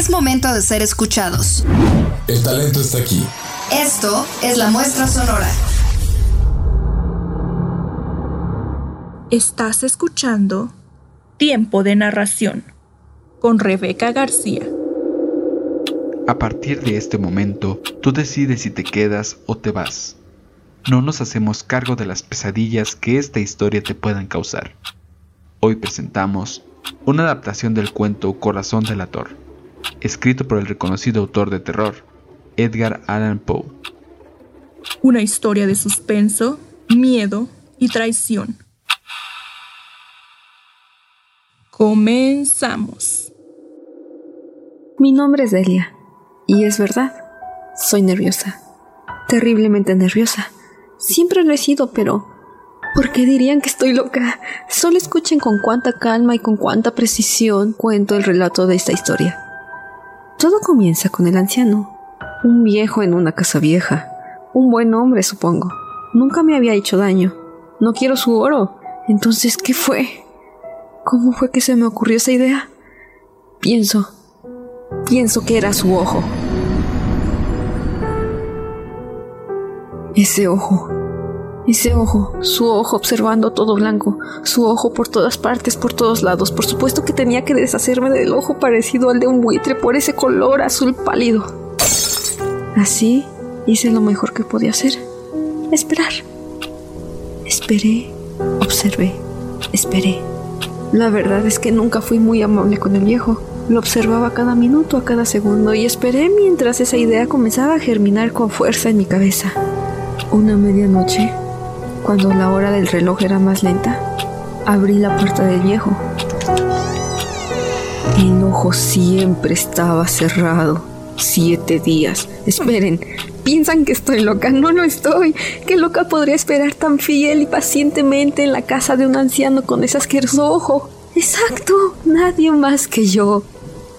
Es momento de ser escuchados. El talento está aquí. Esto es la muestra sonora. Estás escuchando Tiempo de Narración con Rebeca García. A partir de este momento, tú decides si te quedas o te vas. No nos hacemos cargo de las pesadillas que esta historia te puedan causar. Hoy presentamos una adaptación del cuento Corazón delator, escrito por el reconocido autor de terror, Edgar Allan Poe. Una historia de suspenso, miedo y traición. Comenzamos. Mi nombre es Delia, y es verdad, soy nerviosa, terriblemente nerviosa. Siempre lo he sido, pero ¿por qué dirían que estoy loca? Solo escuchen con cuánta calma y con cuánta precisión cuento el relato de esta historia. Todo comienza con el anciano, un viejo en una casa vieja, un buen hombre, supongo. Nunca me había hecho daño. No quiero su oro. Entonces, ¿qué fue? ¿Cómo fue que se me ocurrió esa idea? Pienso, pienso que era su ojo. Ese ojo, ese ojo, su ojo observando todo blanco, su ojo por todas partes, por todos lados. Por supuesto que tenía que deshacerme del ojo parecido al de un buitre por ese color azul pálido. Así hice lo mejor que podía hacer. Esperar. Esperé, observé, esperé. La verdad es que nunca fui muy amable con el viejo. Lo observaba cada minuto, a cada segundo, y esperé mientras esa idea comenzaba a germinar con fuerza en mi cabeza. Una medianoche, cuando la hora del reloj era más lenta, abrí la puerta del viejo. El ojo siempre estaba cerrado. Siete días. Esperen, piensan que estoy loca. No lo estoy. ¿Qué loca podría esperar tan fiel y pacientemente en la casa de un anciano con ese asqueroso ojo? Exacto, nadie más que yo.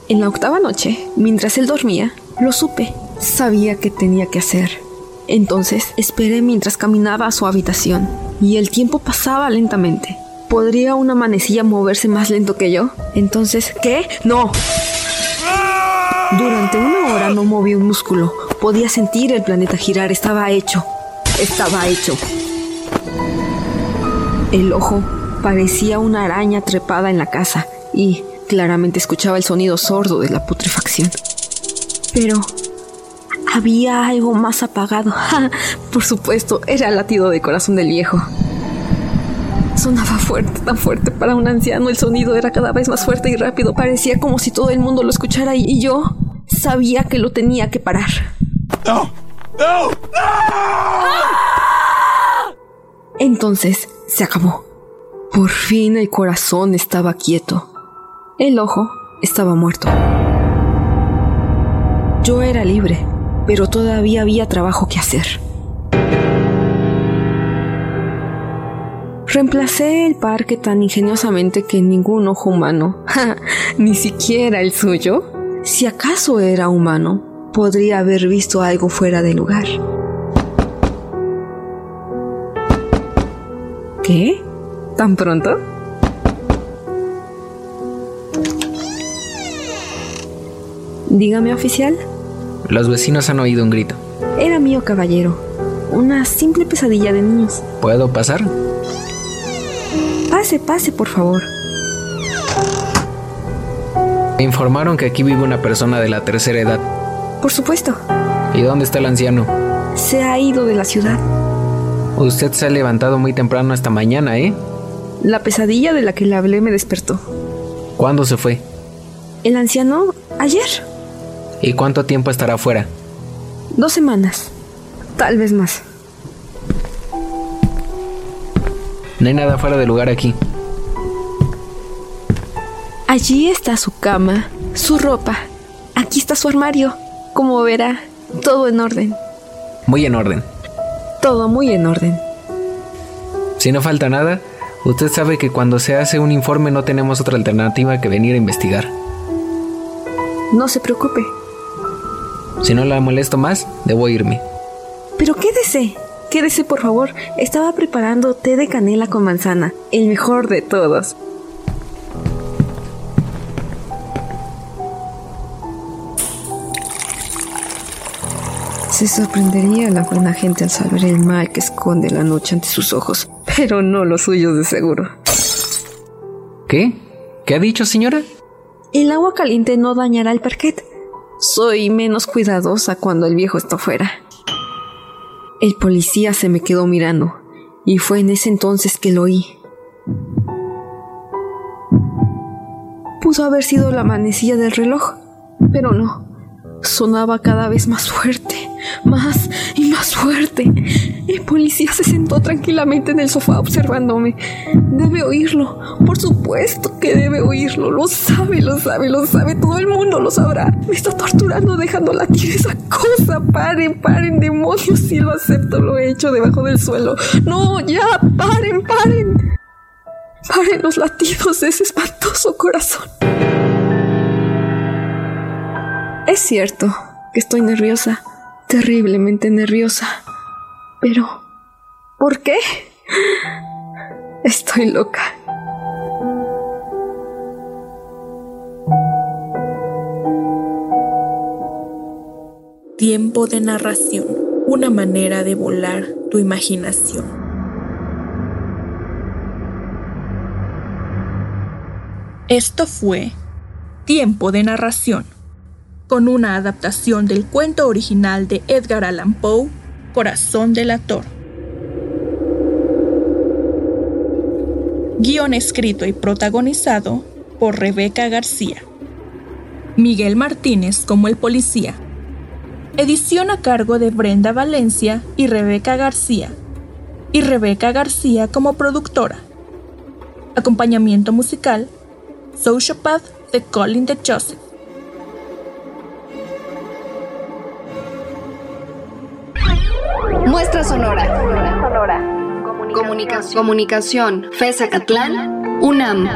En la octava noche, mientras él dormía, lo supe. Sabía que tenía que hacer. Entonces esperé mientras caminaba a su habitación, y el tiempo pasaba lentamente. ¿Podría una manecilla moverse más lento que yo? Entonces, ¿qué? ¡No! Durante una hora no moví un músculo. Podía sentir el planeta girar. Estaba hecho. Estaba hecho. El ojo parecía una araña trepada en la casa y claramente escuchaba el sonido sordo de la putrefacción. Pero había algo más apagado. Por supuesto, era el latido de corazón del viejo. Sonaba fuerte, tan fuerte para un anciano. El sonido era cada vez más fuerte y rápido. Parecía como si todo el mundo lo escuchara y yo sabía que lo tenía que parar. ¡No! ¡No! ¡No! Entonces se acabó. Por fin el corazón estaba quieto. El ojo estaba muerto. Yo era libre, pero todavía había trabajo que hacer. Reemplacé el parque tan ingeniosamente que ningún ojo humano, ni siquiera el suyo, si acaso era humano, podría haber visto algo fuera de lugar. ¿Qué? ¿Tan pronto? Dígame, oficial. Los vecinos han oído un grito. Era mío, caballero. Una simple pesadilla de niños. ¿Puedo pasar? Pase, pase, por favor. Me informaron que aquí vive una persona de la tercera edad. Por supuesto. ¿Y dónde está el anciano? Se ha ido de la ciudad. Usted se ha levantado muy temprano esta mañana, ¿eh? La pesadilla de la que le hablé me despertó. ¿Cuándo se fue? El anciano, ayer. ¿Y cuánto tiempo estará fuera? Dos semanas. Tal vez más. No hay nada fuera de lugar aquí. Allí está su cama, su ropa. Aquí está su armario. Como verá, todo en orden. Muy en orden. Todo muy en orden. Si no falta nada, usted sabe que cuando se hace un informe no tenemos otra alternativa que venir a investigar. No se preocupe. Si no la molesto más, debo irme. Pero quédese, quédese por favor. Estaba preparando té de canela con manzana, el mejor de todos. Se sorprendería la buena gente al saber el mal que esconde la noche ante sus ojos, pero no los suyos de seguro. ¿Qué? ¿Qué ha dicho, señora? El agua caliente no dañará el parquet. Soy menos cuidadosa cuando el viejo está fuera. El policía se me quedó mirando, y fue en ese entonces que lo oí. Pudo haber sido la manecilla del reloj, pero no. Sonaba cada vez más fuerte, más y más fuerte. El policía se sentó tranquilamente en el sofá observándome. Debe oírlo, por supuesto que debe oírlo. Lo sabe, lo sabe, lo sabe. Todo el mundo lo sabrá. Me está torturando dejando latir esa cosa. Paren, paren, demonios. Si lo acepto, lo he hecho debajo del suelo. No, ya, paren, paren. Paren los latidos de ese espantoso corazón. Es cierto que estoy nerviosa, terriblemente nerviosa. Pero, ¿por qué? Estoy loca. Tiempo de narración, una manera de volar tu imaginación. Esto fue Tiempo de narración con una adaptación del cuento original de Edgar Allan Poe, Corazón del Ator. Guión escrito y protagonizado por Rebeca García. Miguel Martínez como el policía. Edición a cargo de Brenda Valencia y Rebeca García. Y Rebeca García como productora. Acompañamiento musical. Sociopath de Colin de Joseph. Muestra sonora. Comunicación. Comunicación. FESA Catlán. UNAM.